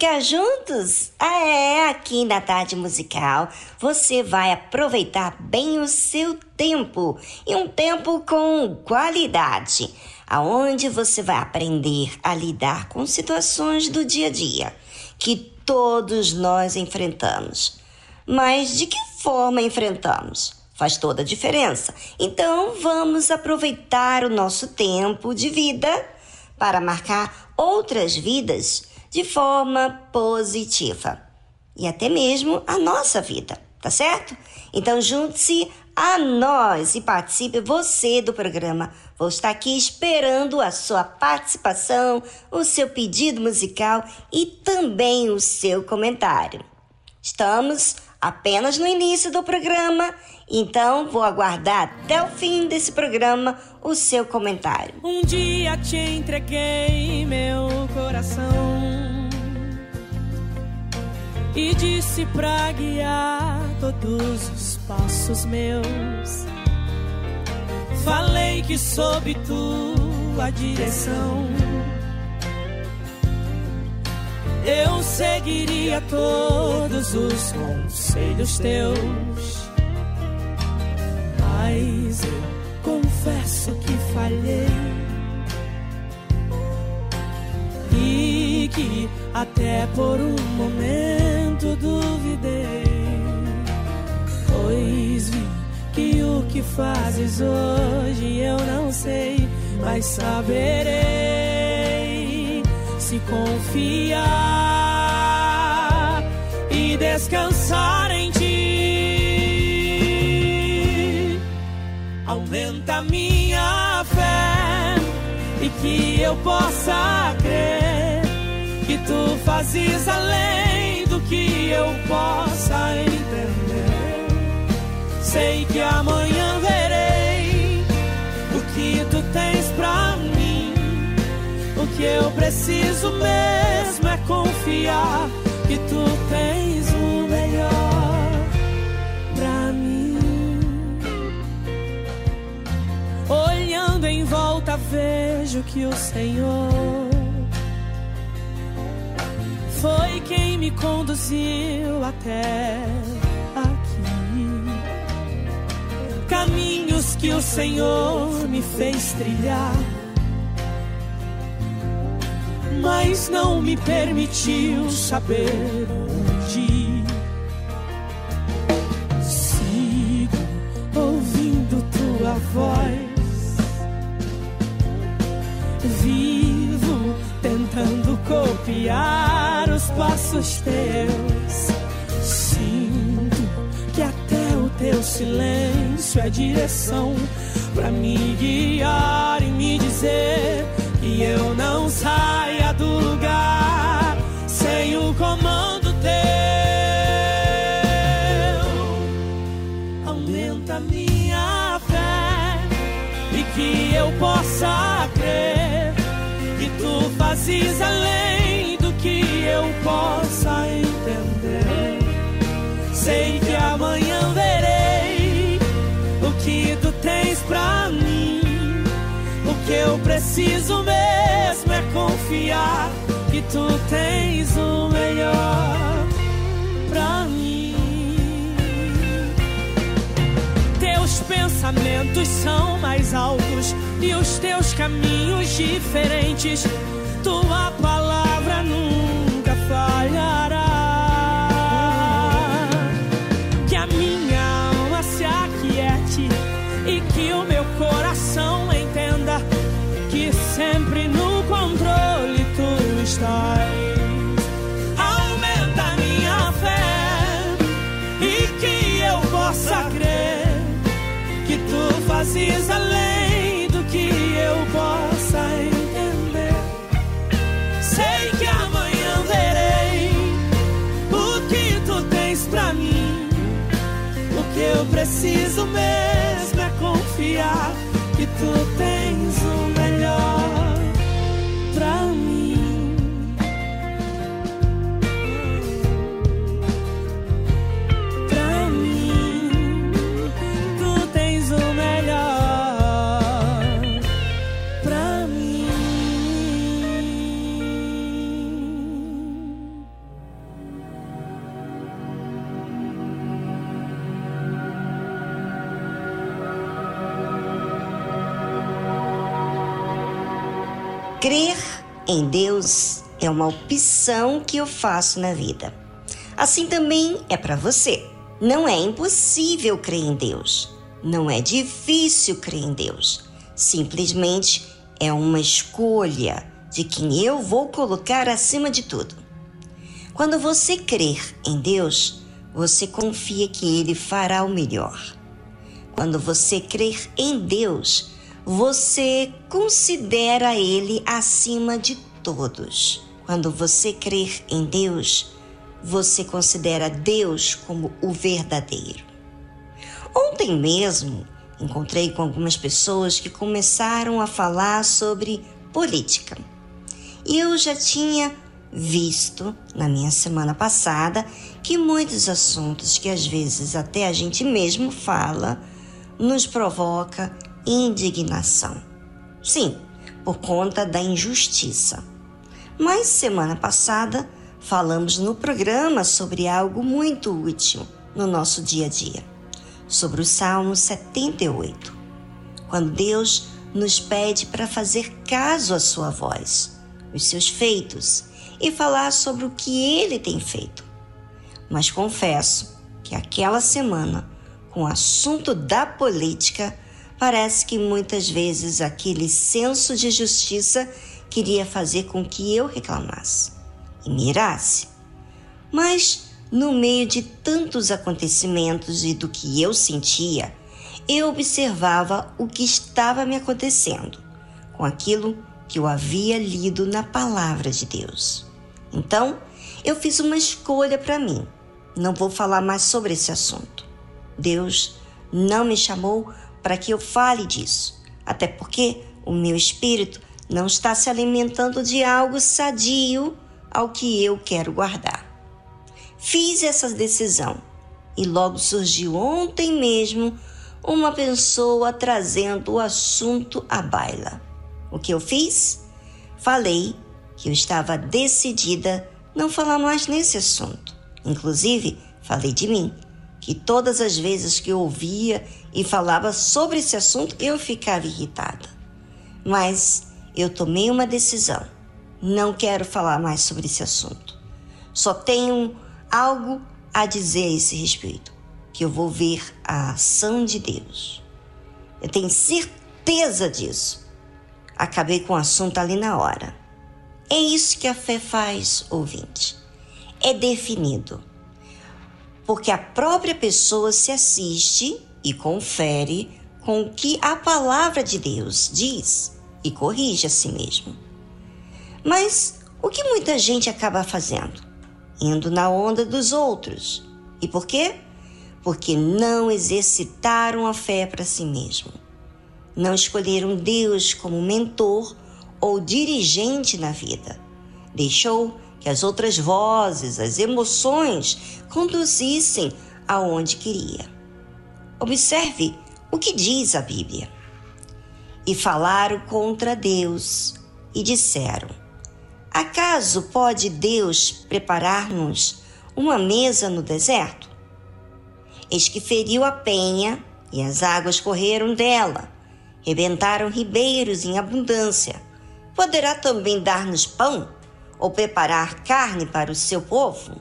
Ficar juntos? Ah, é, aqui na tarde musical você vai aproveitar bem o seu tempo e um tempo com qualidade, aonde você vai aprender a lidar com situações do dia a dia que todos nós enfrentamos. Mas de que forma enfrentamos? Faz toda a diferença. Então vamos aproveitar o nosso tempo de vida para marcar outras vidas de forma positiva e até mesmo a nossa vida, tá certo? Então junte-se a nós e participe você do programa. Vou estar aqui esperando a sua participação, o seu pedido musical e também o seu comentário. Estamos apenas no início do programa, então vou aguardar até o fim desse programa o seu comentário. Um dia te entreguei meu coração e disse pra guiar todos os passos meus. Falei que sob tua direção eu seguiria todos os conselhos teus. Mas eu confesso que falhei e que até por um momento duvidei, pois vi que o que fazes hoje eu não sei, mas saberei se confiar e descansar em ti. Aumenta minha fé e que eu possa crer que tu fazes além eu possa entender. Sei que amanhã verei o que tu tens pra mim. O que eu preciso mesmo é confiar que tu tens o melhor pra mim. Olhando em volta, vejo que o Senhor foi quem me conduziu até aqui. Caminhos que o Senhor me fez trilhar, mas não me permitiu saber onde. Sigo ouvindo tua voz vivo tentando copiar passos teus. Sinto que até o teu silêncio é direção para me guiar e me dizer que eu não saia do lugar sem o comando teu. Aumenta minha fé e que eu possa crer que tu fazes além possa entender. Sei que amanhã verei o que tu tens pra mim. O que eu preciso mesmo é confiar que tu tens o melhor pra mim. Teus pensamentos são mais altos e os teus caminhos diferentes. Tua palavra preciso mesmo é confiar que tu tens em Deus é uma opção que eu faço na vida. Assim também é para você. Não é impossível crer em Deus. Não é difícil crer em Deus. Simplesmente é uma escolha de quem eu vou colocar acima de tudo. Quando você crer em Deus, você confia que Ele fará o melhor. Quando você crer em Deus, você considera Ele acima de todos. Quando você crer em Deus, você considera Deus como o verdadeiro. Ontem mesmo encontrei com algumas pessoas que começaram a falar sobre política. Eu já tinha visto na minha semana passada que muitos assuntos que às vezes até a gente mesmo fala nos provoca indignação. Sim, por conta da injustiça. Mas semana passada falamos no programa sobre algo muito útil no nosso dia a dia, sobre o Salmo 78, quando Deus nos pede para fazer caso à sua voz, os seus feitos e falar sobre o que ele tem feito. Mas confesso que aquela semana, com o assunto da política, parece que muitas vezes aquele senso de justiça queria fazer com que eu reclamasse e mirasse. Mas, no meio de tantos acontecimentos e do que eu sentia, eu observava o que estava me acontecendo com aquilo que eu havia lido na palavra de Deus. Então, eu fiz uma escolha para mim. Não vou falar mais sobre esse assunto. Deus não me chamou para que eu fale disso, até porque o meu espírito não está se alimentando de algo sadio ao que eu quero guardar. Fiz essa decisão e logo surgiu ontem mesmo uma pessoa trazendo o assunto à baila. O que eu fiz? Falei que eu estava decidida não falar mais nesse assunto. Inclusive, falei de mim, que todas as vezes que eu ouvia e falava sobre esse assunto, eu ficava irritada. Mas eu tomei uma decisão. Não quero falar mais sobre esse assunto. Só tenho algo a dizer a esse respeito, que eu vou ver a ação de Deus. Eu tenho certeza disso. Acabei com o assunto ali na hora. É isso que a fé faz, ouvinte. É definido. Porque a própria pessoa se assiste e confere com o que a palavra de Deus diz e corrige a si mesmo. Mas o que muita gente acaba fazendo? Indo na onda dos outros. E por quê? Porque não exercitaram a fé para si mesmo. Não escolheram Deus como mentor ou dirigente na vida. Deixou que as outras vozes, as emoções conduzissem aonde queria. Observe o que diz a Bíblia. E falaram contra Deus e disseram: Acaso pode Deus preparar-nos uma mesa no deserto? Eis que feriu a penha e as águas correram dela, rebentaram ribeiros em abundância Poderá também dar-nos pão ou preparar carne para o seu povo?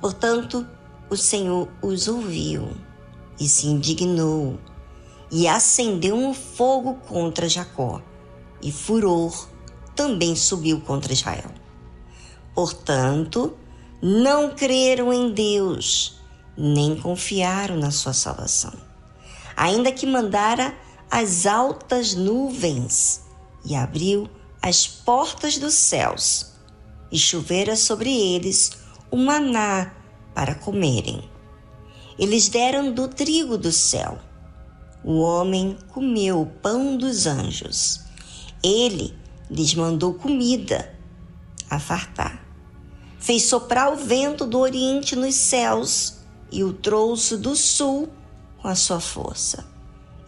Portanto, o Senhor os ouviu e se indignou e acendeu um fogo contra Jacó, e furor também subiu contra Israel. Portanto, não creram em Deus, nem confiaram na sua salvação. Ainda que mandara as altas nuvens e abriu as portas dos céus, e chovera sobre eles o maná para comerem. Eles deram do trigo do céu. O homem comeu o pão dos anjos. Ele lhes mandou comida a fartar. Fez soprar o vento do oriente nos céus e o trouxe do sul com a sua força.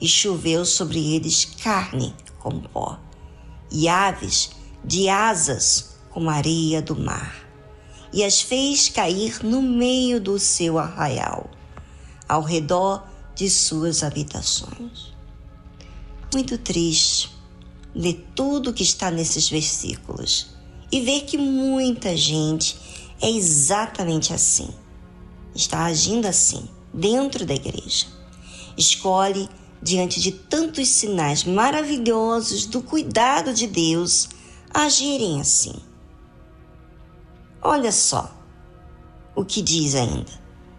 E choveu sobre eles carne como pó e aves de asas como areia do mar, e as fez cair no meio do seu arraial, ao redor de suas habitações. Muito triste ler tudo que está nesses versículos e ver que muita gente é exatamente assim. Está agindo assim dentro da igreja. Escolhe diante de tantos sinais maravilhosos do cuidado de Deus, agirem assim. Olha só o que diz ainda.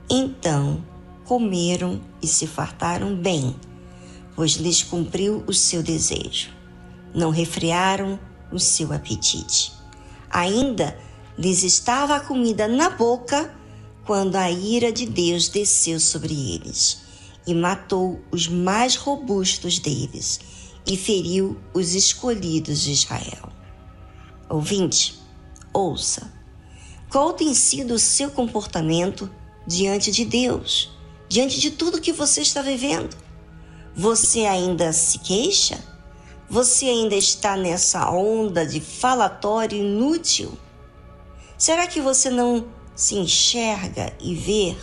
Então comeram e se fartaram bem, pois lhes cumpriu o seu desejo. Não refrearam o seu apetite. Ainda lhes estava a comida na boca quando a ira de Deus desceu sobre eles e matou os mais robustos deles e feriu os escolhidos de Israel. Ouvinte, ouça. Qual tem sido o seu comportamento diante de Deus, diante de tudo que você está vivendo? Você ainda se queixa? Você ainda está nessa onda de falatório inútil? Será que você não se enxerga e vê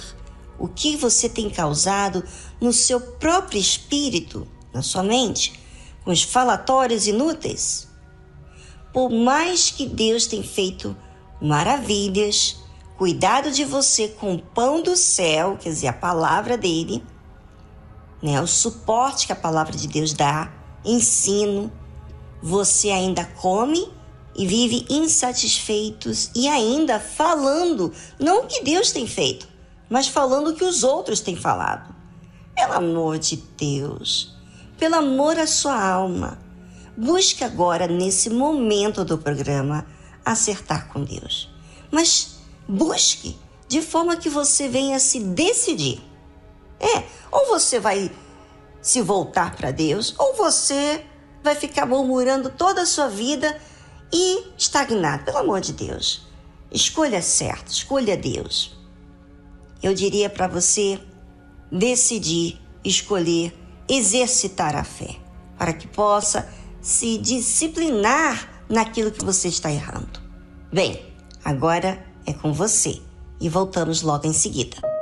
o que você tem causado no seu próprio espírito, na sua mente, com os falatórios inúteis? Por mais que Deus tenha feito maravilhas, cuidado de você com o pão do céu, quer dizer, a palavra dele, né, o suporte que a palavra de Deus dá, ensino, você ainda come e vive insatisfeitos e ainda falando não o que Deus tem feito, mas falando o que os outros têm falado. Pelo amor de Deus, pelo amor à sua alma, busque agora, nesse momento do programa, acertar com Deus. Mas busque de forma que você venha se decidir. É, ou você vai se voltar para Deus, ou você vai ficar murmurando toda a sua vida e estagnar. Pelo amor de Deus, escolha certo, escolha Deus eu diria para você decidir, escolher, exercitar a fé, para que possa se disciplinar naquilo que você está errando. Bem, Agora é com você e voltamos logo em seguida.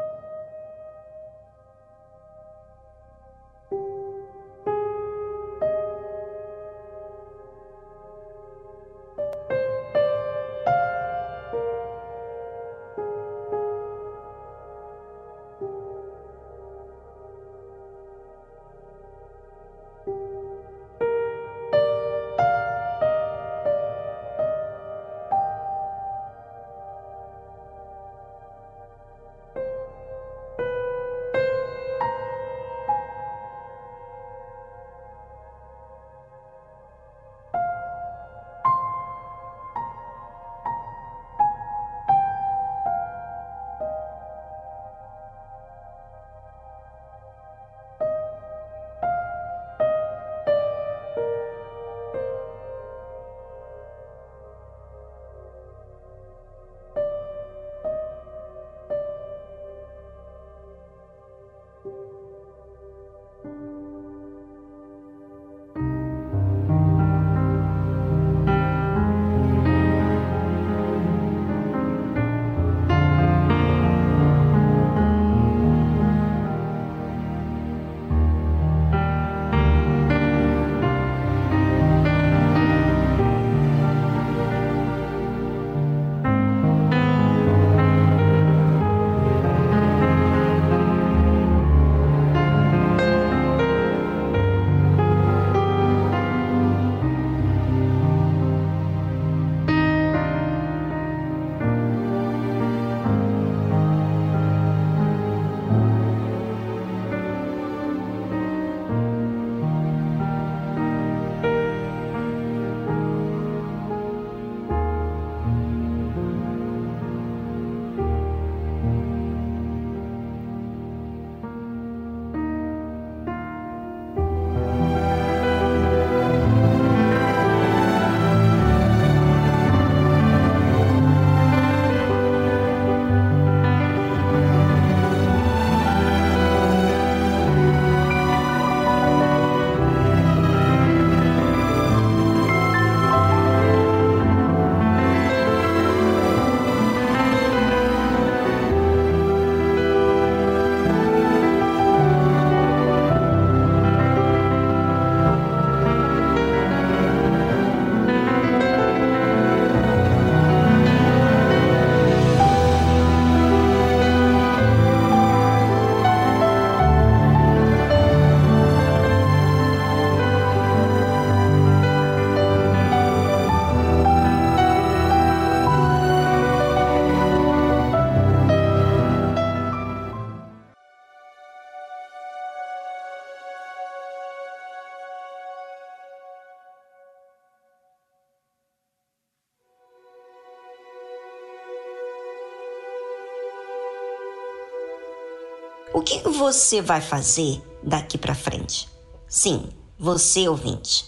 Você vai fazer daqui para frente? Sim, você ouvinte.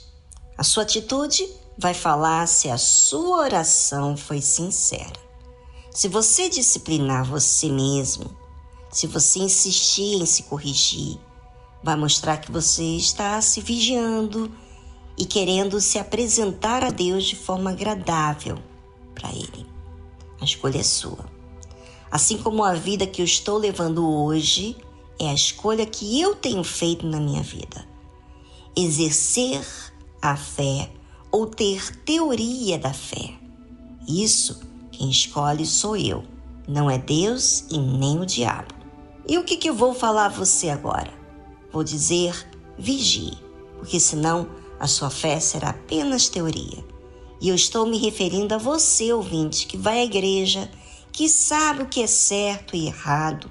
A sua atitude vai falar se a sua oração foi sincera. Se você disciplinar você mesmo, se você insistir em se corrigir, vai mostrar que você está se vigiando e querendo se apresentar a Deus de forma agradável para Ele. A escolha é sua. Assim como a vida que eu estou levando hoje é a escolha que eu tenho feito na minha vida. Exercer a fé ou ter teoria da fé. Isso quem escolhe sou eu, não é Deus e nem o diabo. E o que, que eu vou falar a você agora? Vou dizer vigie, porque senão a sua fé será apenas teoria. E eu estou me referindo a você, ouvinte, que vai à igreja que sabe o que é certo e errado.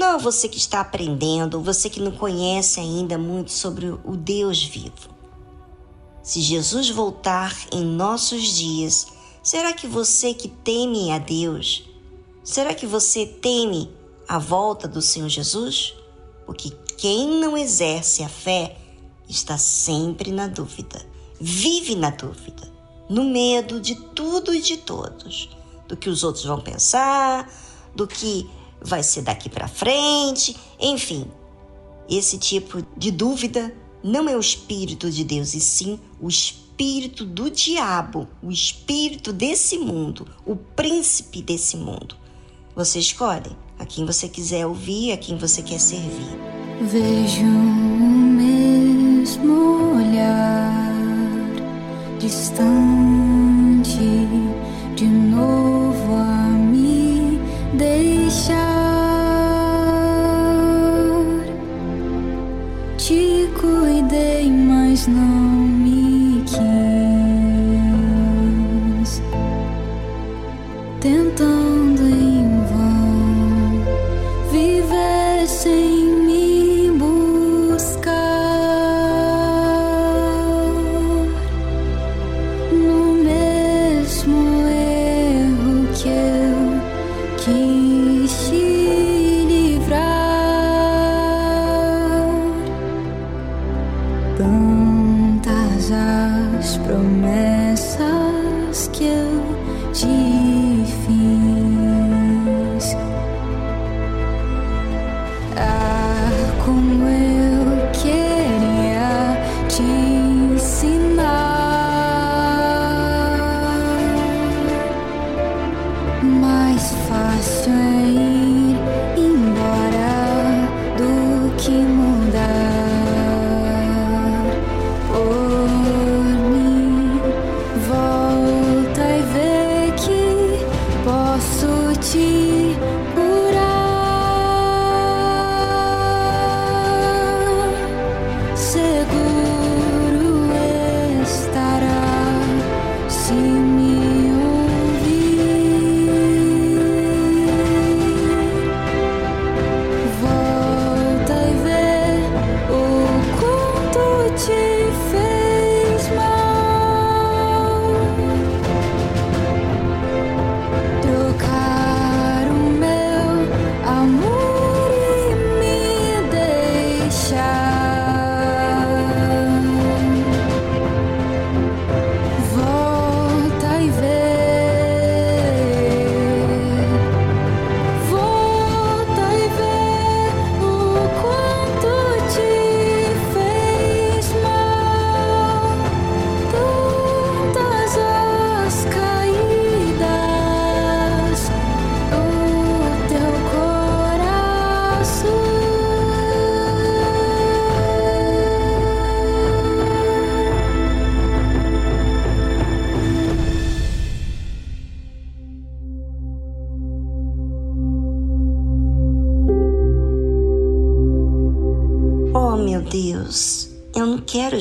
Não você que está aprendendo, você que não conhece ainda muito sobre o Deus vivo. Se Jesus voltar em nossos dias, será que você que teme a Deus, será que você teme a volta do Senhor Jesus? Porque quem não exerce a fé está sempre na dúvida, vive na dúvida, no medo de tudo e de todos do que os outros vão pensar, do que vai ser daqui para frente, enfim. Esse tipo de dúvida não é o espírito de Deus, e sim o espírito do diabo, o espírito desse mundo, o príncipe desse mundo. Você escolhe a quem você quiser ouvir, a quem você quer servir. Vejo o mesmo olhar distante de novo deixar. Te cuidei, mas não me quis. Tentando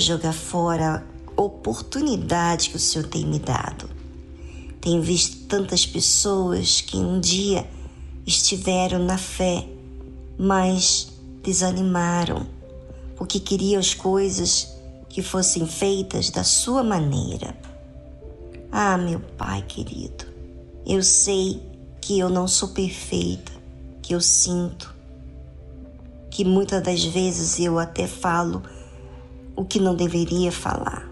jogar fora a oportunidade que o Senhor tem me dado. Tenho visto tantas pessoas que um dia estiveram na fé, mas desanimaram, porque queriam as coisas que fossem feitas da sua maneira. Ah, meu Pai querido, eu sei que eu não sou perfeita, que eu sinto, que muitas das vezes eu até falo o que não deveria falar.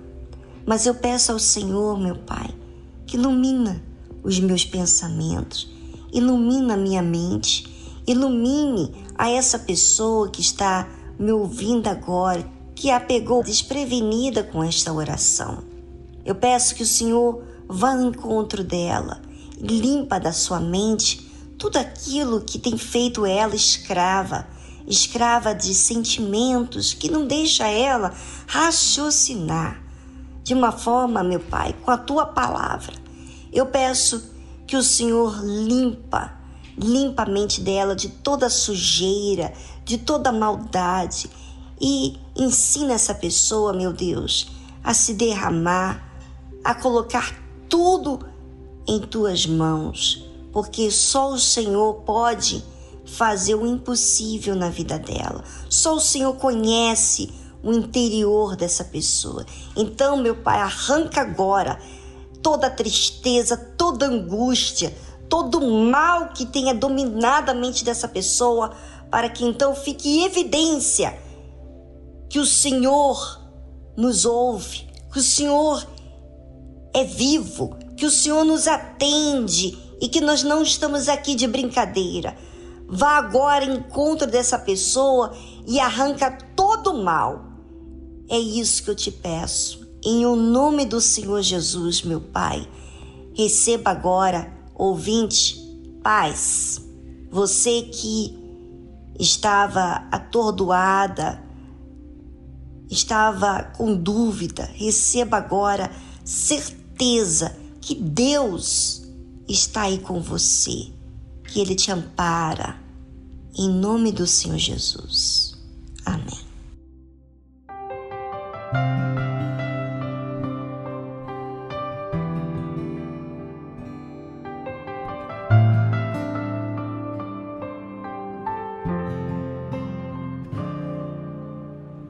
Mas eu peço ao Senhor, meu Pai, que ilumina os meus pensamentos, ilumina a minha mente, ilumine a essa pessoa que está me ouvindo agora, que a pegou desprevenida com esta oração. Eu peço que o Senhor vá ao encontro dela, limpa da sua mente tudo aquilo que tem feito ela escrava, escrava de sentimentos que não deixa ela raciocinar de uma forma, meu Pai, com a tua palavra. Eu peço que o Senhor limpa, limpa a mente dela de toda sujeira, de toda maldade e ensina essa pessoa, meu Deus, a se derramar, a colocar tudo em tuas mãos, porque só o Senhor pode fazer o impossível na vida dela. Só o Senhor conhece o interior dessa pessoa. Então, meu Pai, arranca agora toda tristeza, toda angústia, todo mal que tenha dominado a mente dessa pessoa, para que então fique evidência que o Senhor nos ouve, que o Senhor é vivo, que o Senhor nos atende e que nós não estamos aqui de brincadeira. Vá agora em encontro dessa pessoa e arranca todo o mal. É isso que eu te peço. Em o nome do Senhor Jesus, meu Pai, receba agora, ouvinte, paz. Você que estava atordoada, estava com dúvida, receba agora certeza que Deus está aí com você, que Ele te ampara. Em nome do Senhor Jesus. Amém.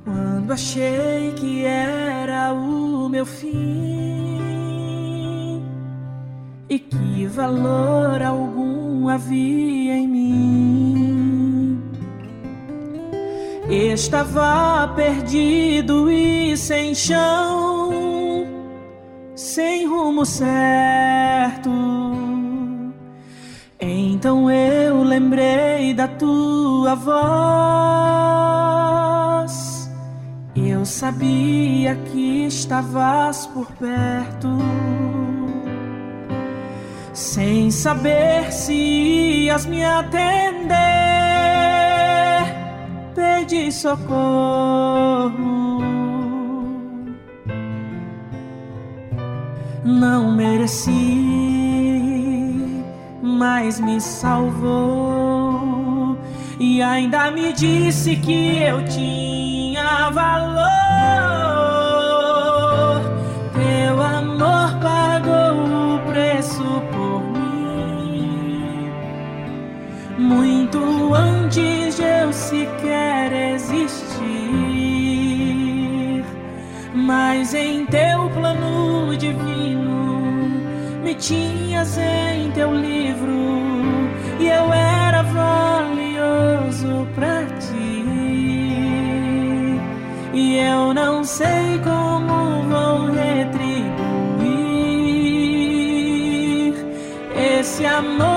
Quando achei que era o meu fim e que valor algum havia em mim, estava perdido e sem chão, sem rumo certo. Então eu lembrei da tua voz. Eu sabia que estavas por perto. Sem saber se ias me atender, pedi socorro. Não mereci, mas me salvou e ainda me disse que eu tinha valor. Muito antes de eu sequer existir. Mas em teu plano divino me tinhas em teu livro e eu era valioso pra ti. E eu não sei como vou retribuir esse amor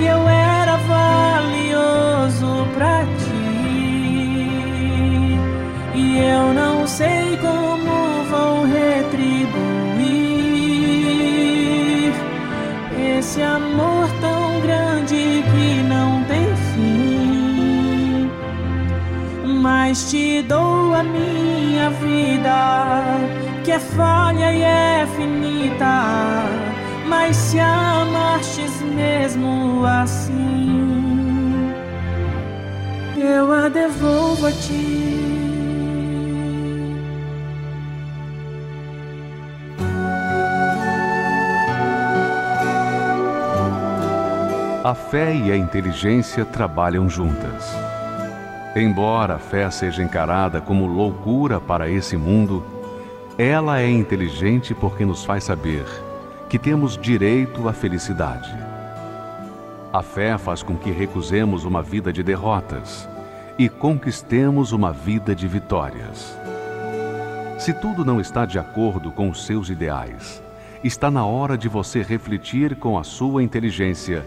e eu era valioso pra ti. E eu não sei como vou retribuir esse amor tão grande que não tem fim. Mas te dou a minha vida, que é falha e é finita. Mas se amastes mesmo assim, eu a devolvo a ti. A fé e a inteligência trabalham juntas. Embora a fé seja encarada como loucura para esse mundo, ela é inteligente porque nos faz saber que temos direito à felicidade. A fé faz com que recusemos uma vida de derrotas e conquistemos uma vida de vitórias. Se tudo não está de acordo com os seus ideais, está na hora de você refletir com a sua inteligência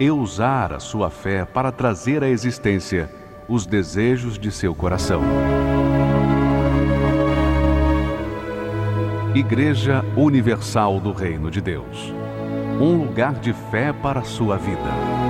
e usar a sua fé para trazer à existência os desejos de seu coração. Igreja Universal do Reino de Deus um lugar de fé para a sua vida.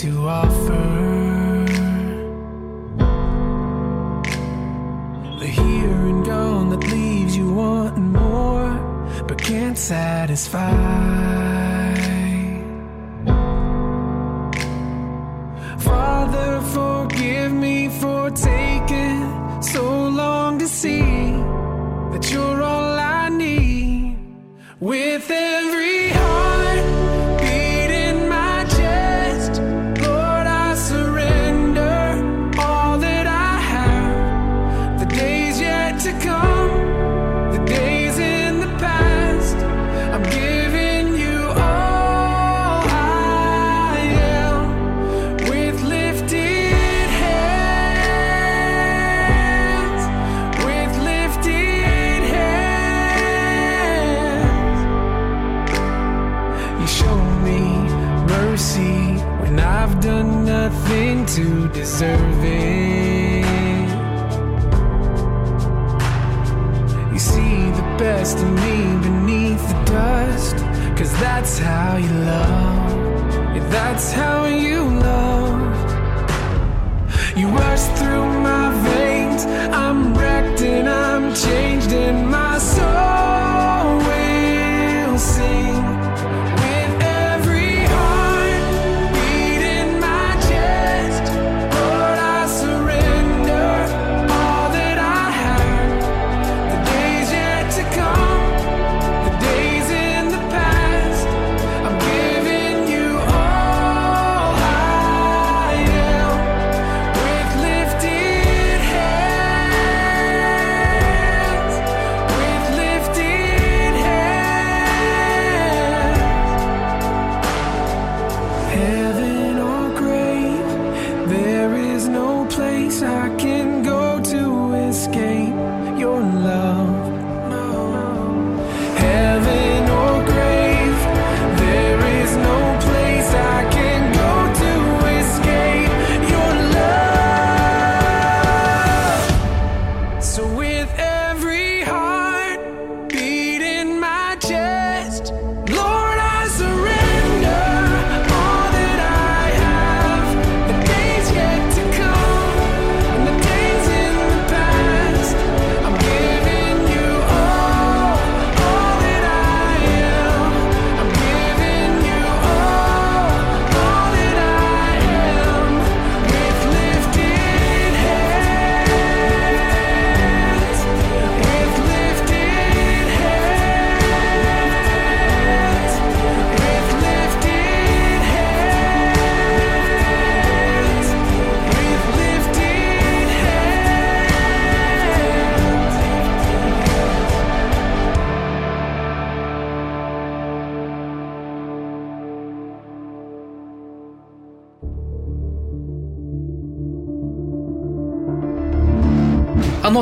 too often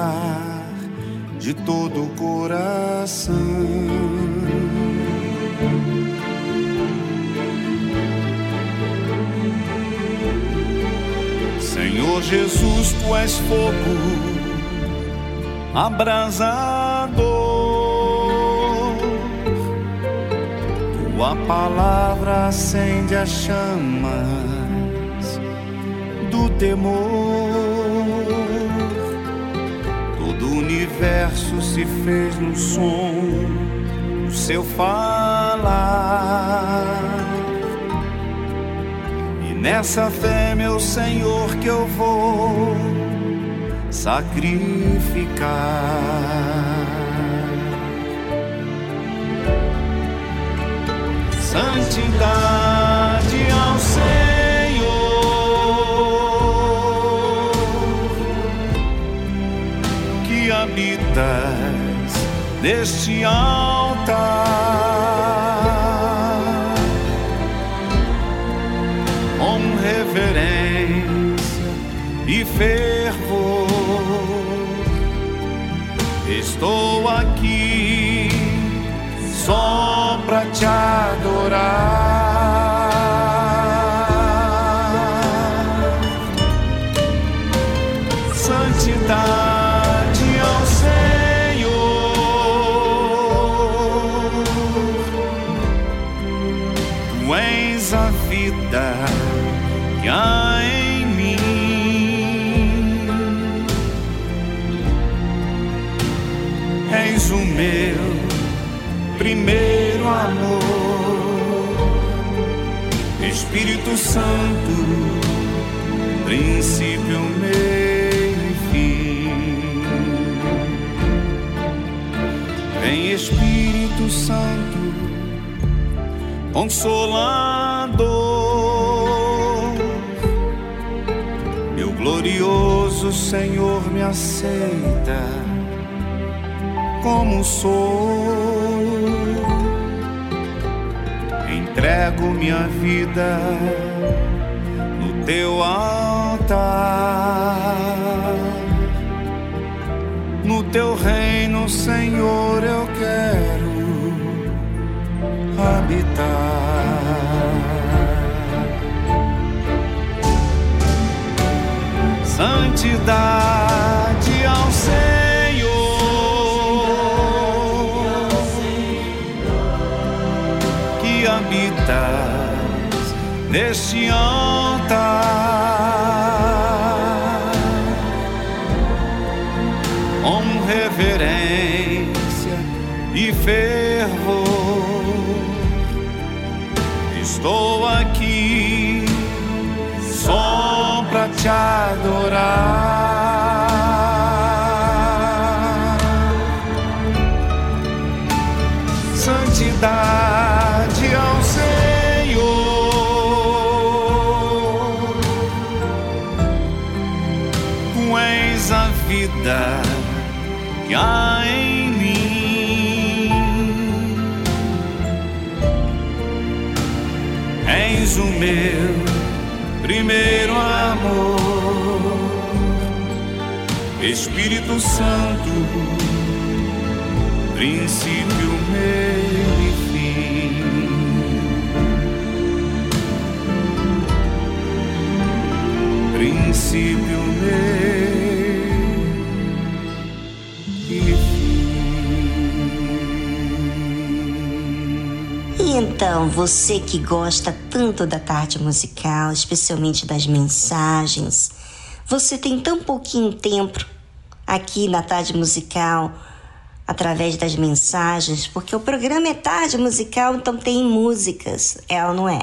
amar de todo o coração. Senhor Jesus, tu és fogo abrasador, tua palavra acende as chamas do temor. universo se fez no som do seu falar. E nessa fé, meu Senhor, que eu vou sacrificar. Santidade ao Senhor. feitas neste altar. Com reverência e fervor, estou aqui só para te adorar. Espírito Santo, princípio, meio e fim. Vem Espírito Santo, consolador, meu glorioso Senhor me aceita como sou. Entrego minha vida teu altar. No teu reino, Senhor, eu quero habitar. Santidade ao Senhor, que habitas neste altar, com reverência e fervor. Estou aqui só pra te adorar. Espírito Santo, princípio, meio e fim. Princípio, meio e fim. E então, você que gosta tanto da tarde musical, especialmente das mensagens, você tem tão pouquinho tempo aqui na tarde musical através das mensagens, porque o programa é tarde musical, então tem músicas, é ou não é?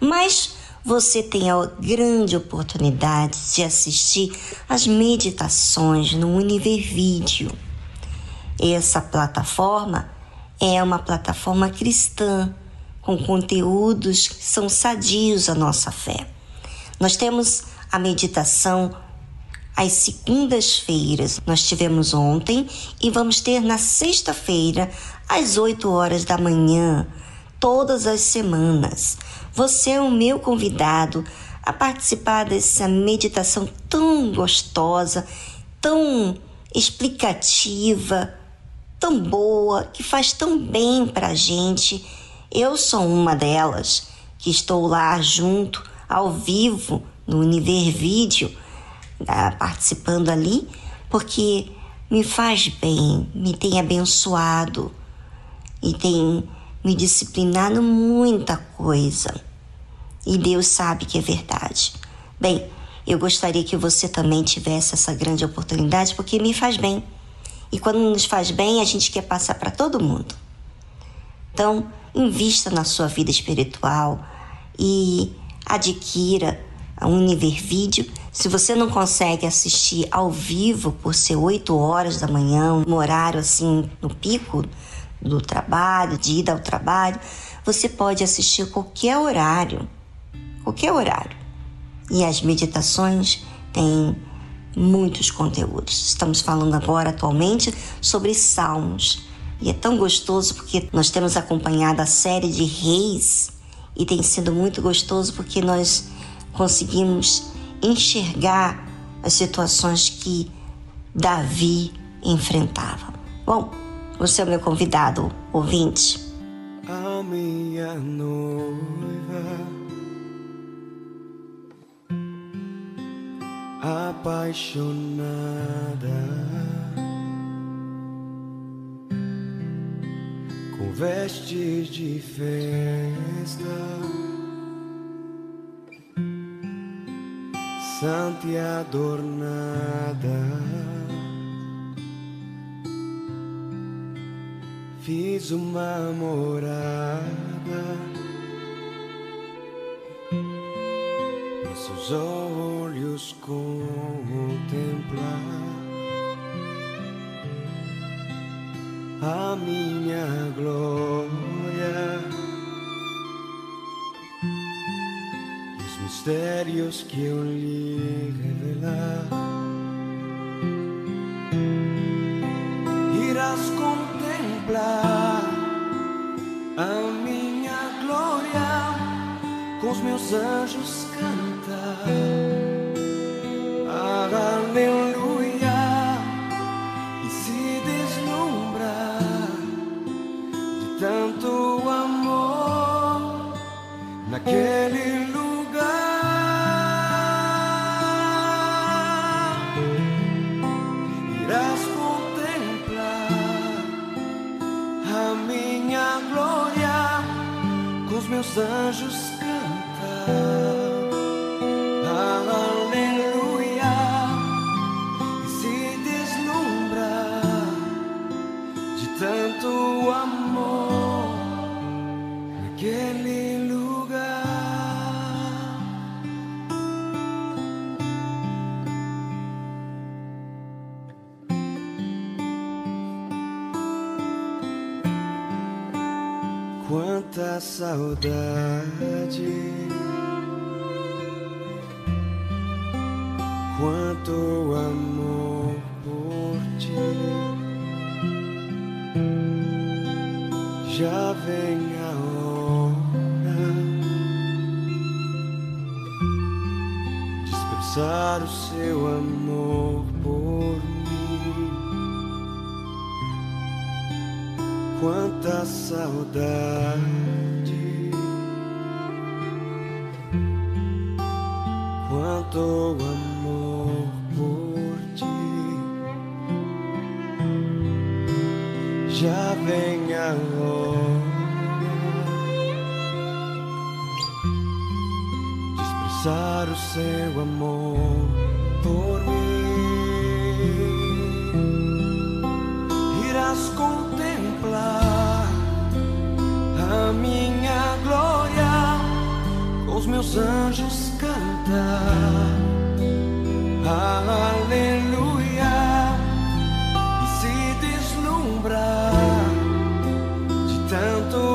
Mas você tem a grande oportunidade de assistir as meditações no Univer Vídeo. Essa plataforma é uma plataforma cristã com conteúdos que são sadios à nossa fé. Nós temos a meditação às segundas-feiras. Nós tivemos ontem e vamos ter na sexta-feira às 8 horas da manhã, todas as semanas. Você é o meu convidado a participar dessa meditação tão gostosa, tão explicativa, tão boa, que faz tão bem pra gente. Eu sou uma delas que estou lá junto, ao vivo, no Univer Vídeo, participando ali, porque me faz bem, me tem abençoado e tem me disciplinado muita coisa. E Deus sabe que é verdade. Bem, eu gostaria que você também tivesse essa grande oportunidade, porque me faz bem. E quando nos faz bem, a gente quer passar para todo mundo. Então, invista na sua vida espiritual e adquira a Univer Vídeo. Se você não consegue assistir ao vivo por ser 8 horas da manhã, um horário assim no pico do trabalho, de ida ao trabalho, você pode assistir qualquer horário. Qualquer horário. E as meditações têm muitos conteúdos. Estamos falando agora atualmente sobre salmos. E é tão gostoso porque nós temos acompanhado a série de reis e tem sido muito gostoso porque nós conseguimos enxergar as situações que Davi enfrentava. Bom, você é meu convidado, ouvinte. a minha noiva apaixonada com vestes de festa santa e adornada fiz uma morada em seus olhos contemplar a minha glória. e Os mistérios que eu lhe os meus anjos cantar. Aleluia, e se deslumbrar de tanto amor naquele lugar. Irás contemplar a minha glória com os meus anjos. Aleluia, e se deslumbrar de tanto amor naquele lugar. Quanta saudade seu amor por mim. Quanta saudade. Quanto amor por ti. Já vem a hora De expressar o seu amor de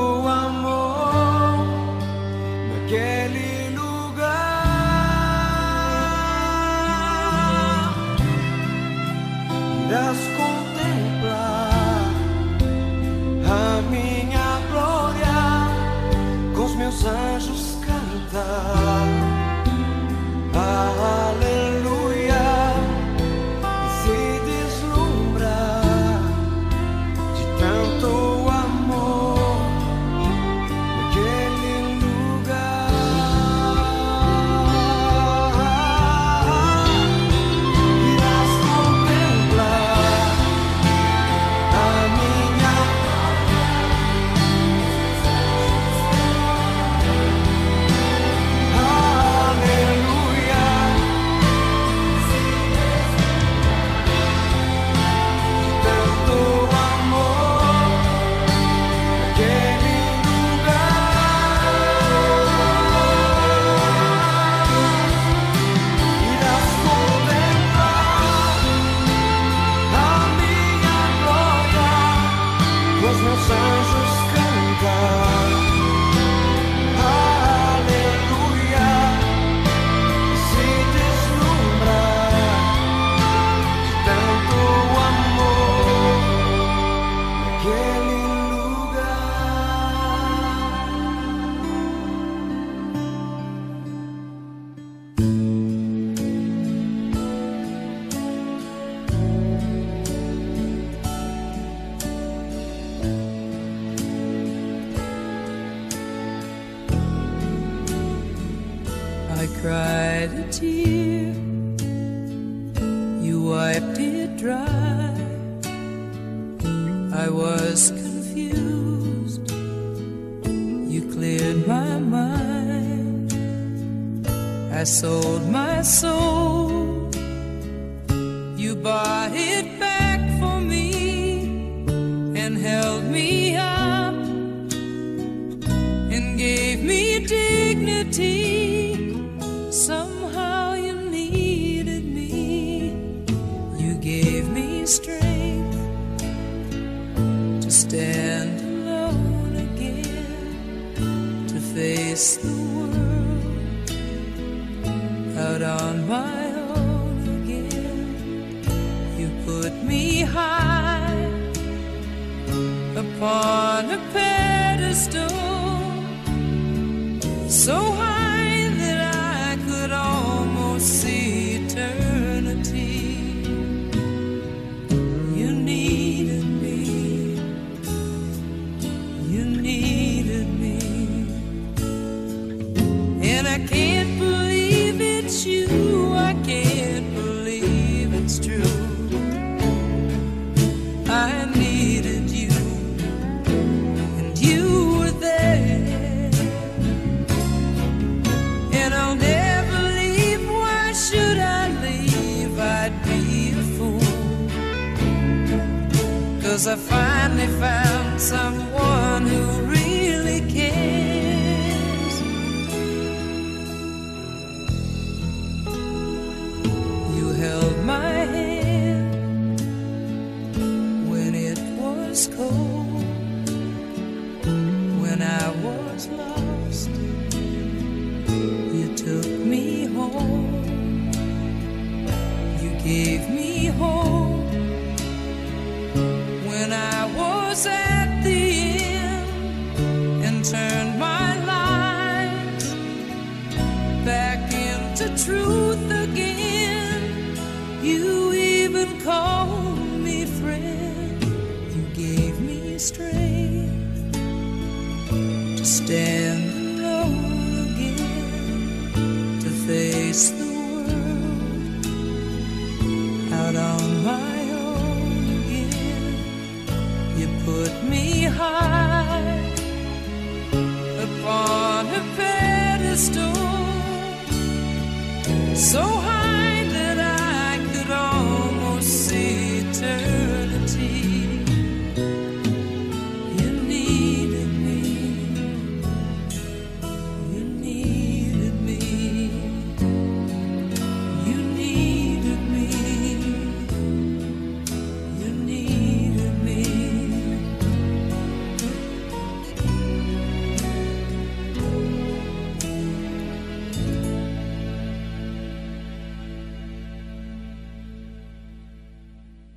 Cause I finally found someone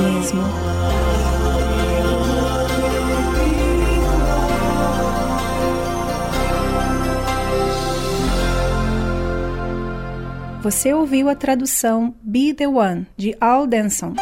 Mesmo. Você ouviu a tradução Be the One de Al Denson.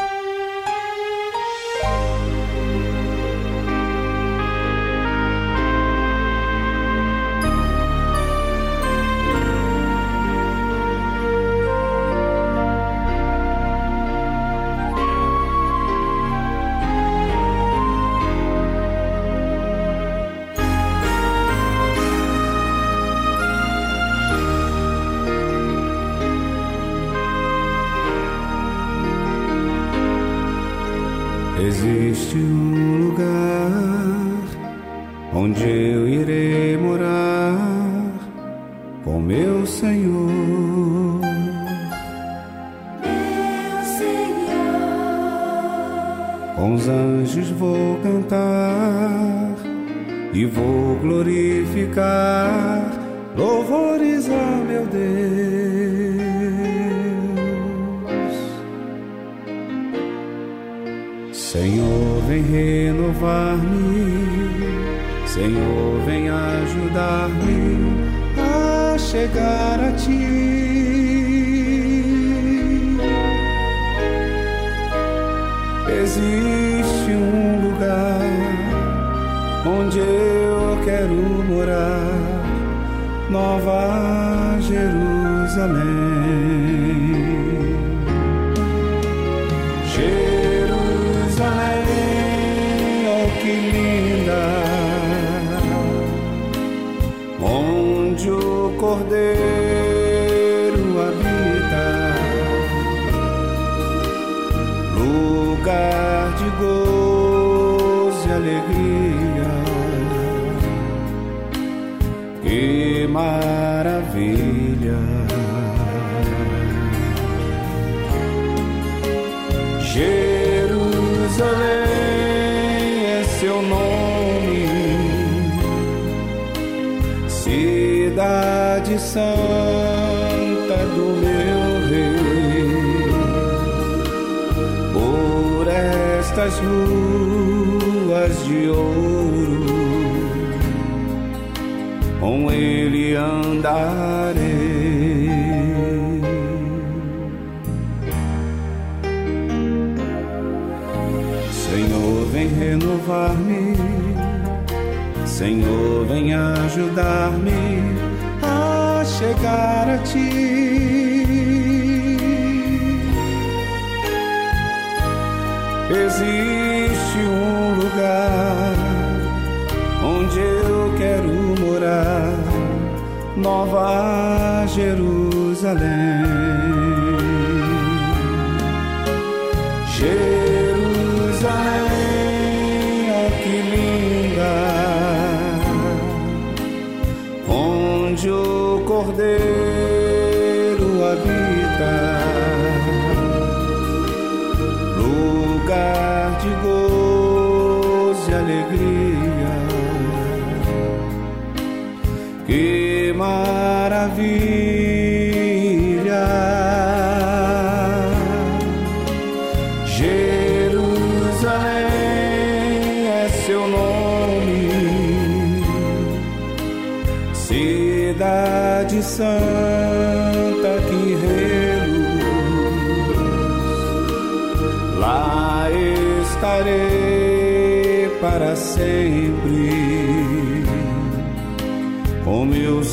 Que maravilha!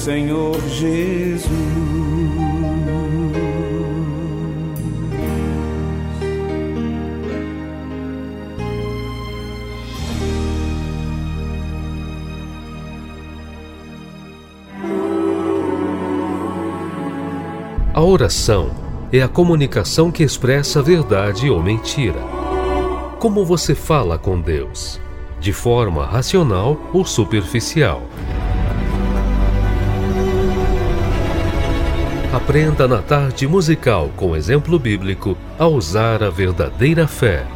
Senhor Jesus. A oração é a comunicação que expressa verdade ou mentira. Como você fala com Deus? De forma racional ou superficial? Aprenda na tarde musical com exemplo bíblico a usar a verdadeira fé.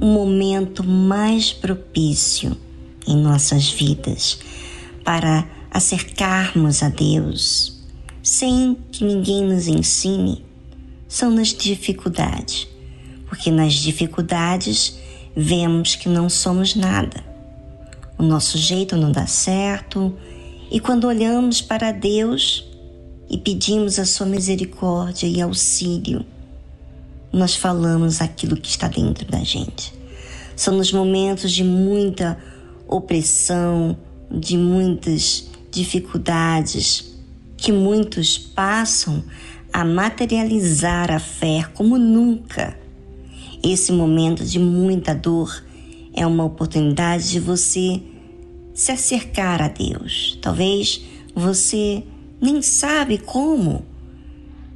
o momento mais propício em nossas vidas para acercarmos a Deus sem que ninguém nos ensine são nas dificuldades, porque nas dificuldades vemos que não somos nada. O nosso jeito não dá certo, e quando olhamos para Deus e pedimos a sua misericórdia e auxílio, nós falamos aquilo que está dentro da gente. São nos momentos de muita opressão, de muitas dificuldades, que muitos passam a materializar a fé como nunca. Esse momento de muita dor é uma oportunidade de você se acercar a Deus. Talvez você nem sabe como,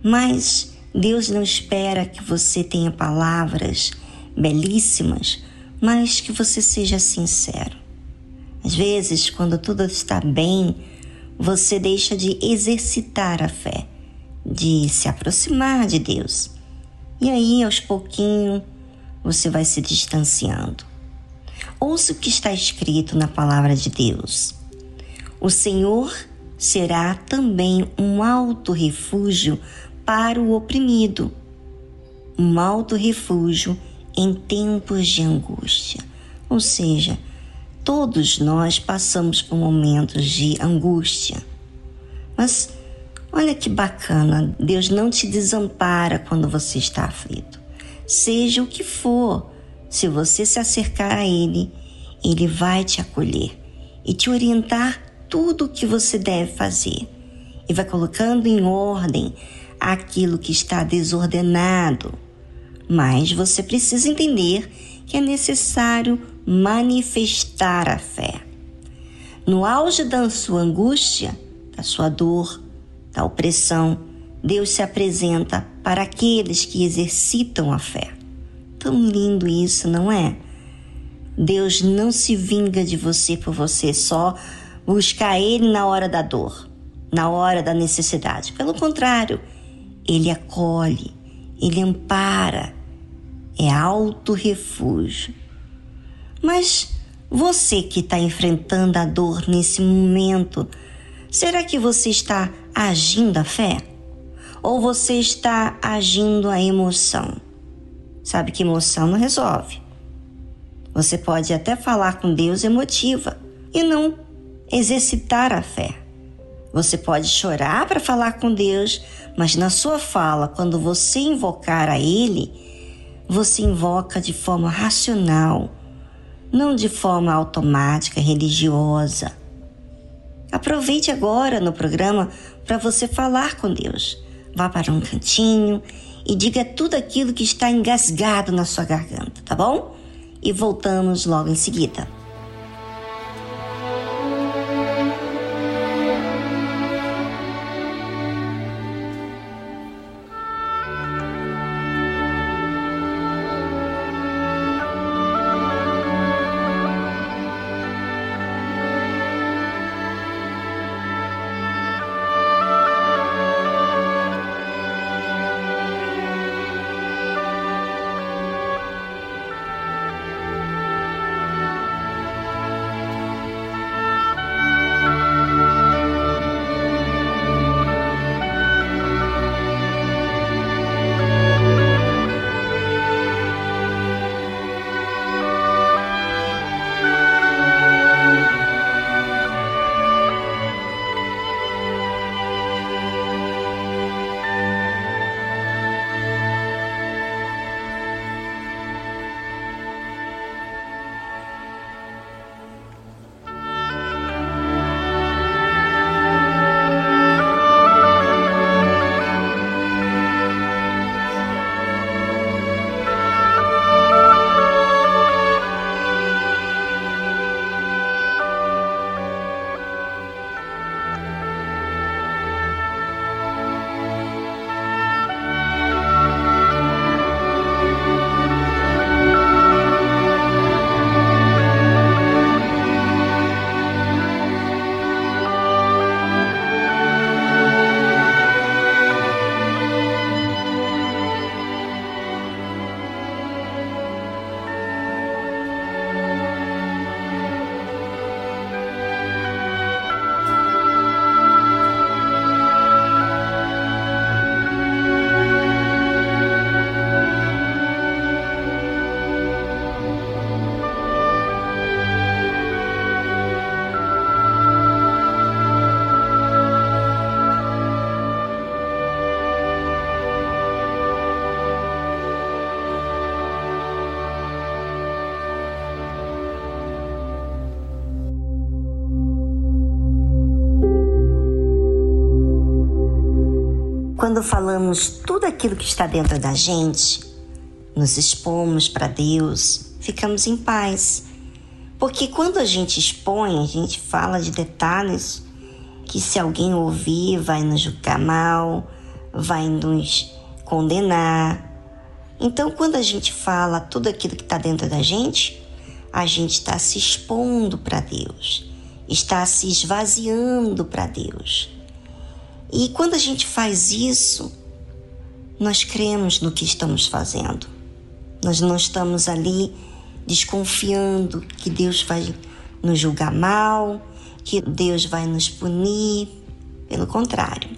Mas Deus não espera que você tenha palavras belíssimas, mas que você seja sincero. Às vezes, quando tudo está bem, você deixa de exercitar a fé, de se aproximar de Deus. E aí, aos pouquinhos, você vai se distanciando. Ouça o que está escrito na palavra de Deus. O Senhor será também um alto refúgio para o oprimido, um alto refúgio em tempos de angústia. Ou seja, todos nós passamos por momentos de angústia. Mas olha que bacana, Deus não te desampara quando você está aflito. Seja o que for, se você se acercar a Ele, Ele vai te acolher e te orientar tudo o que você deve fazer. E vai colocando em ordem aquilo que está desordenado. Mas você precisa entender que é necessário manifestar a fé. No auge da sua angústia, da sua dor, da opressão, Deus se apresenta para aqueles que exercitam a fé. Tão lindo isso, não é? Deus não se vinga de você por você só buscar Ele na hora da dor, na hora da necessidade. Pelo contrário, Ele acolhe, Ele ampara, é alto refúgio. Mas você que está enfrentando a dor nesse momento, será que você está agindo a fé? Ou você está agindo a emoção? Sabe que emoção não resolve. Você pode até falar com Deus emotiva e não exercitar a fé. Você pode chorar para falar com Deus, mas na sua fala, quando você invocar a Ele, você invoca de forma racional, não de forma automática, religiosa. Aproveite agora no programa para você falar com Deus. Vá para um cantinho e diga tudo aquilo que está engasgado na sua garganta, tá bom? E voltamos logo em seguida. Falamos tudo aquilo que está dentro da gente, nos expomos para Deus, ficamos em paz. Porque quando a gente expõe, a gente fala de detalhes que se alguém ouvir vai nos julgar mal, vai nos condenar. Então, quando a gente fala tudo aquilo que está dentro da gente, a gente está se expondo para Deus, está se esvaziando para Deus. E quando a gente faz isso, nós cremos no que estamos fazendo. Nós não estamos ali desconfiando que Deus vai nos julgar mal, que Deus vai nos punir. Pelo contrário.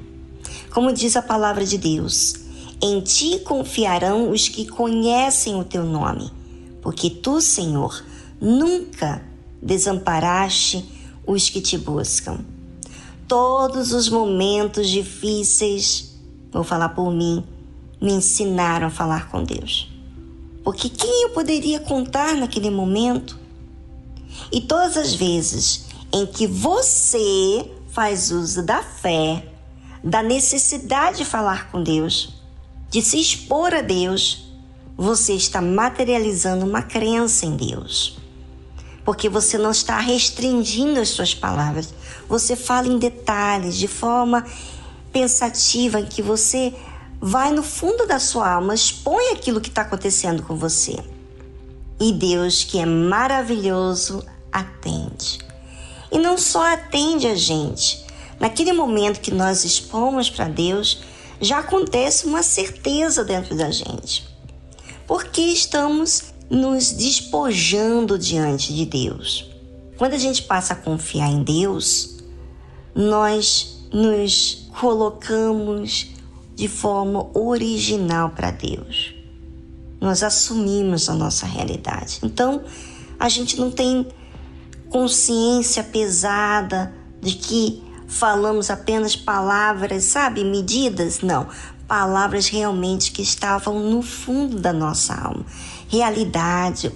Como diz a palavra de Deus, em ti confiarão os que conhecem o teu nome, porque tu, Senhor, nunca desamparaste os que te buscam. Todos os momentos difíceis, vou falar por mim, me ensinaram a falar com Deus. Porque quem eu poderia contar naquele momento? E todas as vezes em que você faz uso da fé, da necessidade de falar com Deus, de se expor a Deus, você está materializando uma crença em Deus. Porque você não está restringindo as suas palavras. Você fala em detalhes, de forma pensativa, em que você vai no fundo da sua alma, expõe aquilo que está acontecendo com você. E Deus, que é maravilhoso, atende. E não só atende a gente. Naquele momento que nós expomos para Deus, já acontece uma certeza dentro da gente. Porque estamos nos despojando diante de Deus. Quando a gente passa a confiar em Deus, nós nos colocamos de forma original para Deus. Nós assumimos a nossa realidade. Então, a gente não tem consciência pesada de que falamos apenas palavras, sabe, medidas? Não, palavras realmente que estavam no fundo da nossa alma, realidade,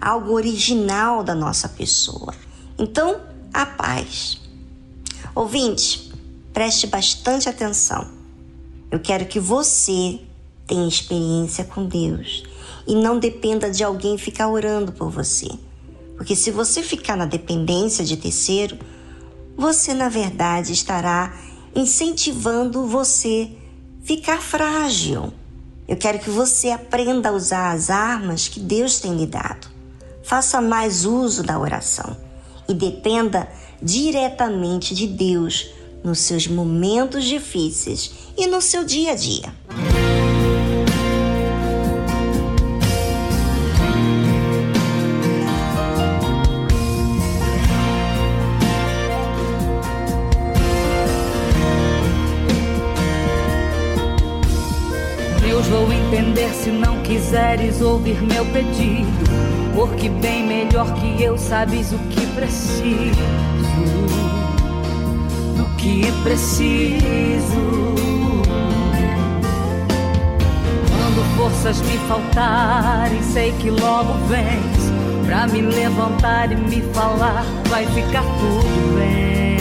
algo original da nossa pessoa. Então, a paz. Ouvinte, preste bastante atenção. Eu quero que você tenha experiência com Deus e não dependa de alguém ficar orando por você. Porque se você ficar na dependência de terceiro, você na verdade estará incentivando você ficar frágil. Eu quero que você aprenda a usar as armas que Deus tem lhe dado. Faça mais uso da oração e dependa diretamente de Deus nos seus momentos difíceis e no seu dia a dia. Deus vou entender se não quiseres ouvir meu pedido. Porque bem melhor que eu sabes o que preciso. Do que preciso. Quando forças me faltarem, sei que logo vens pra me levantar e me falar. Vai ficar tudo bem.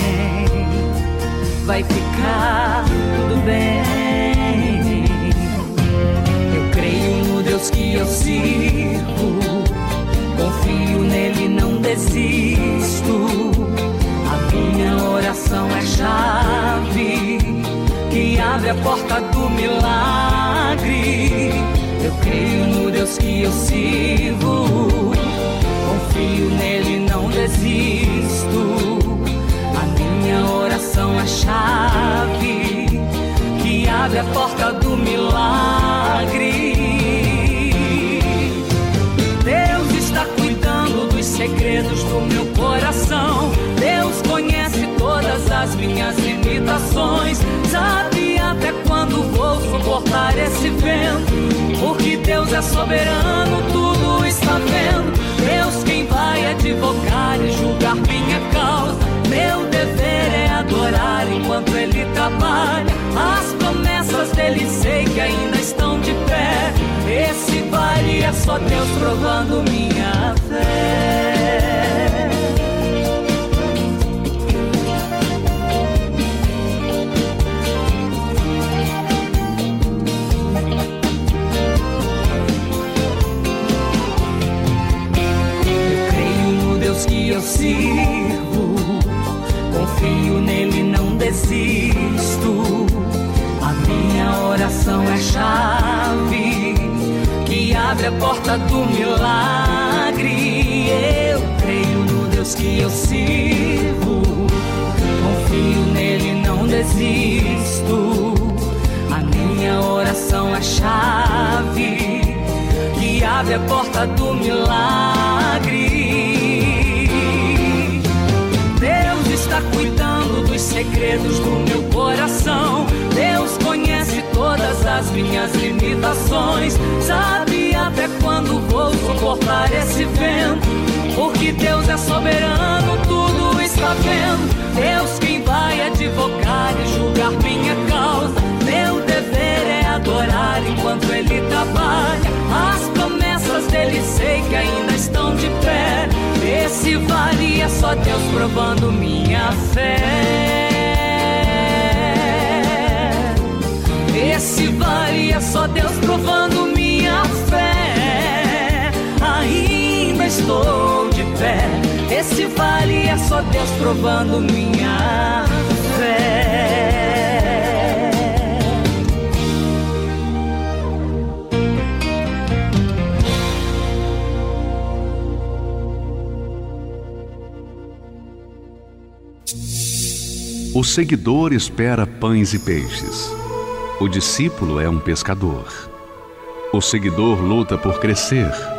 Vai ficar tudo bem. Eu creio no Deus que eu sirvo. Confio nele, não desisto. A minha oração é chave que abre a porta do milagre. Eu creio no Deus que eu sirvo. Confio nele, não desisto. A minha oração é chave que abre a porta do milagre. Segredos do meu coração. Deus conhece todas as minhas limitações. Sabe até quando vou suportar esse vento. Porque Deus é soberano, tudo está vendo. Deus quem vai advogar e julgar minha causa. Meu dever é adorar enquanto Ele trabalha. As promessas dele sei que ainda estão de pé. Vale é só Deus provando minha fé. Eu creio no Deus que eu sirvo. Confio nele, não desisto. A minha abre a porta do milagre. Eu creio no Deus que eu sirvo, confio nele, não desisto. A minha oração é a chave que abre a porta do milagre. Deus está cuidando dos segredos do meu coração. Deus conhece todas as minhas limitações. Sabe quando vou suportar esse vento. Porque Deus é soberano, tudo está vendo. Deus quem vai advogar e julgar minha causa. Meu dever é adorar enquanto Ele trabalha. As promessas dele sei que ainda estão de pé. Esse vale é só Deus provando minha fé. Esse vale é só Deus provando minha fé. Estou de pé. Esse vale é só Deus provando minha fé. O seguidor espera pães e peixes. O discípulo é um pescador. O seguidor luta por crescer.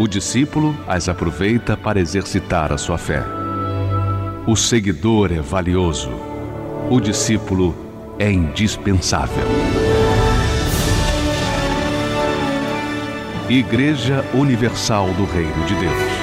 O discípulo as aproveita para exercitar a sua fé. O seguidor é valioso. O discípulo é indispensável. Igreja Universal do Reino de Deus.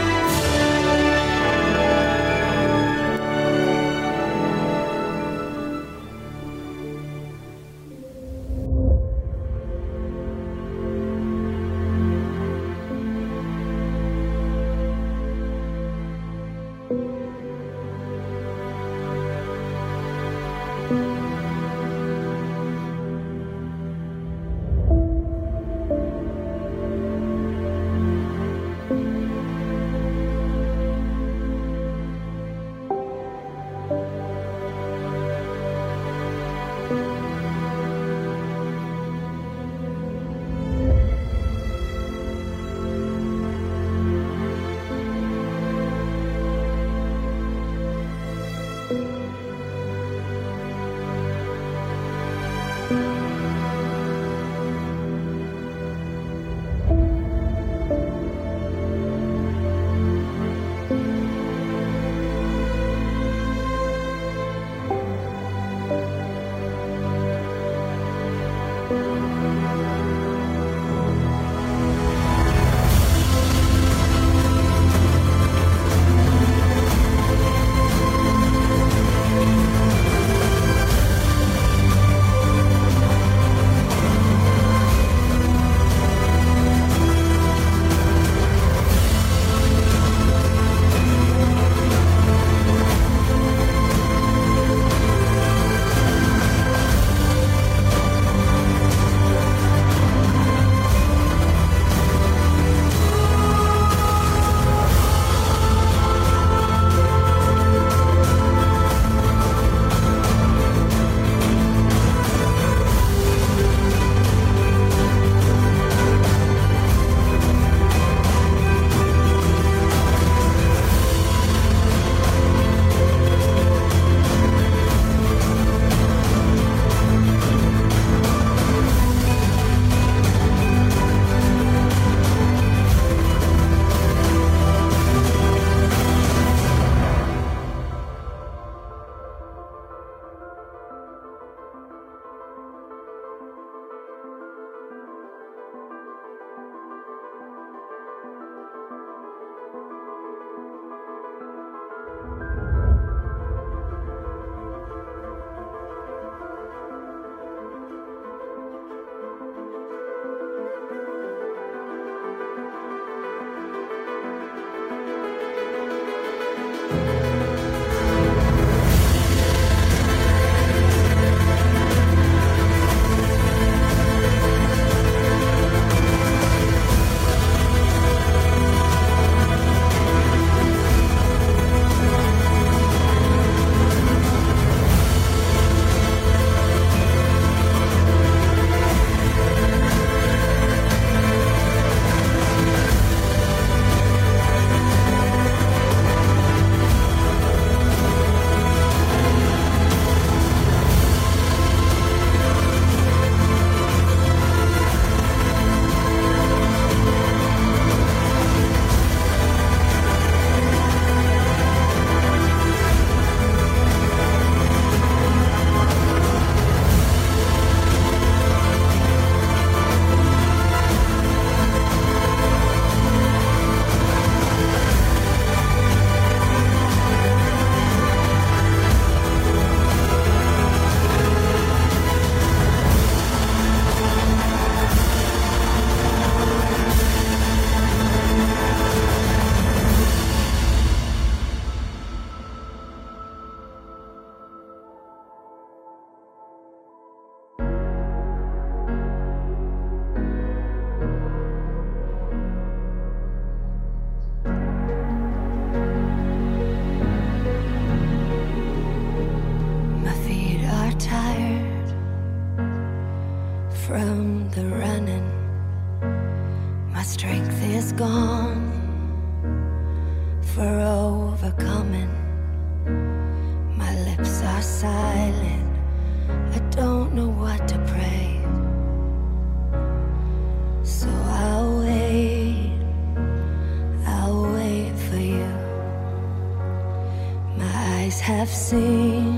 I've seen.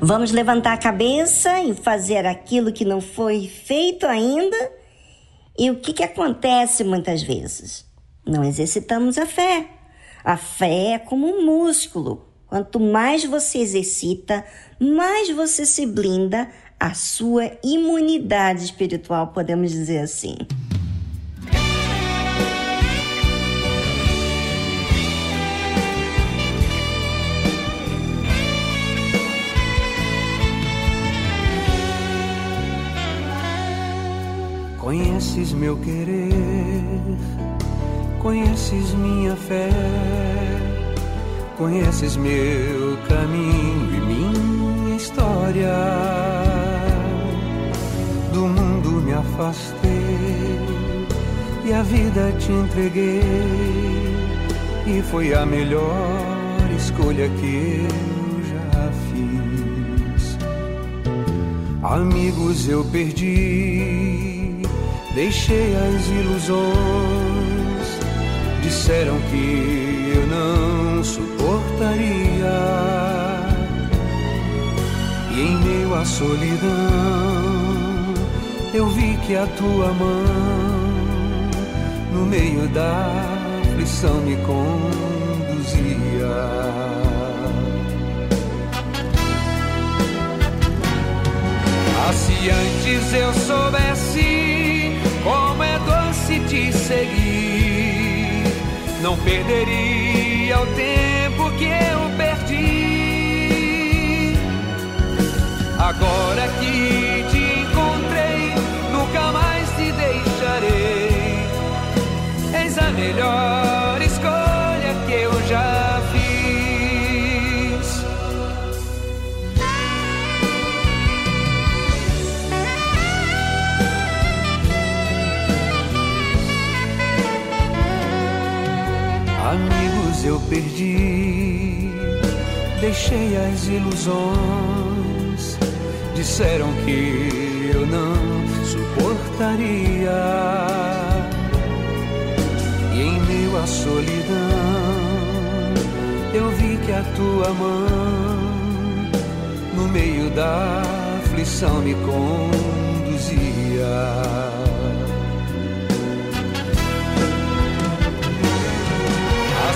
Vamos levantar a cabeça e fazer aquilo que não foi feito ainda? E o que, que acontece muitas vezes? Não exercitamos a fé. A fé é como um músculo. Quanto mais você exercita, mais você se blinda a sua imunidade espiritual, podemos dizer assim. Conheces meu querer, conheces minha fé, conheces meu caminho e minha história. Do mundo me afastei e a vida te entreguei, e foi a melhor escolha que eu já fiz. Amigos eu perdi, deixei as ilusões. Disseram que eu não suportaria. E em meio à solidão, eu vi que a tua mão, no meio da aflição, me conduzia. Ah, se antes eu soubesse como é doce te seguir, não perderia o tempo que eu perdi. Agora que te Eis a melhor escolha que eu já fiz. Amigos eu perdi, deixei as ilusões. Disseram que eu não suportaria. À solidão, eu vi que a tua mão, no meio da aflição, me conduzia.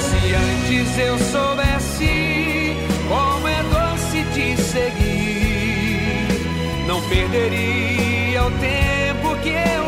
Se antes eu soubesse como é doce te seguir, não perderia o tempo que eu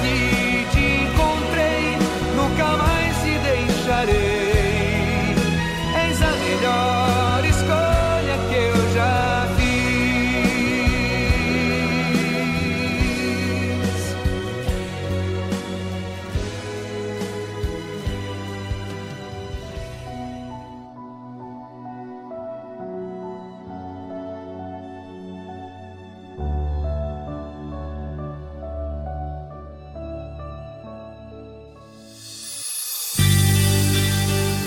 que deixarei.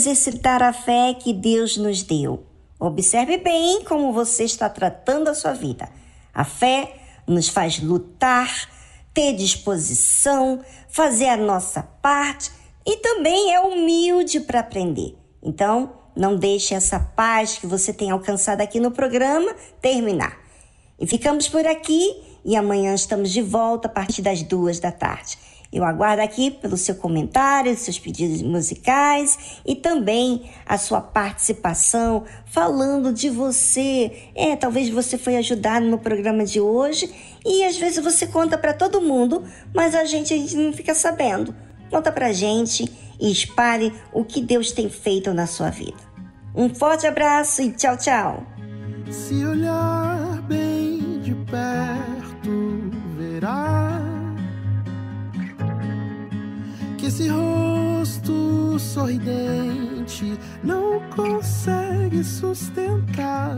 Exercitar a fé que Deus nos deu. Observe bem como você está tratando a sua vida. A fé nos faz lutar, ter disposição, fazer a nossa parte e também é humilde para aprender. Então, não deixe essa paz que você tem alcançado aqui no programa terminar. E ficamos por aqui e amanhã estamos de volta a partir das duas da tarde. Eu aguardo aqui pelo seu comentário, seus pedidos musicais e também a sua participação falando de você. É, talvez você foi ajudado no programa de hoje e às vezes você conta para todo mundo, mas a gente, a gente não fica sabendo. Conta pra gente e espalhe o que Deus tem feito na sua vida. Um forte abraço e tchau, tchau. Se olhar bem de perto, que esse rosto sorridente não consegue sustentar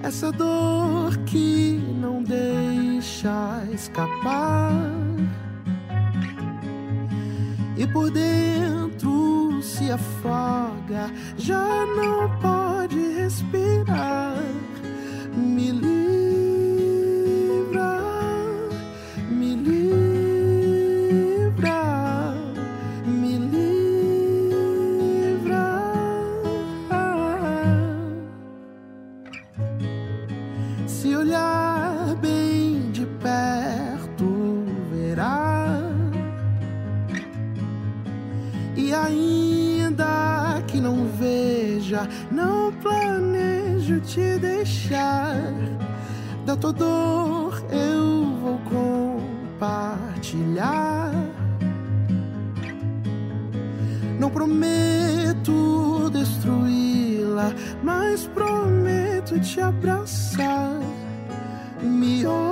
essa dor que não deixa escapar. E por dentro se afoga, já não pode respirar. Me livra. não planejo te deixar. Da tua dor eu vou compartilhar. Não prometo destruí-la, mas prometo te abraçar. Me olhar.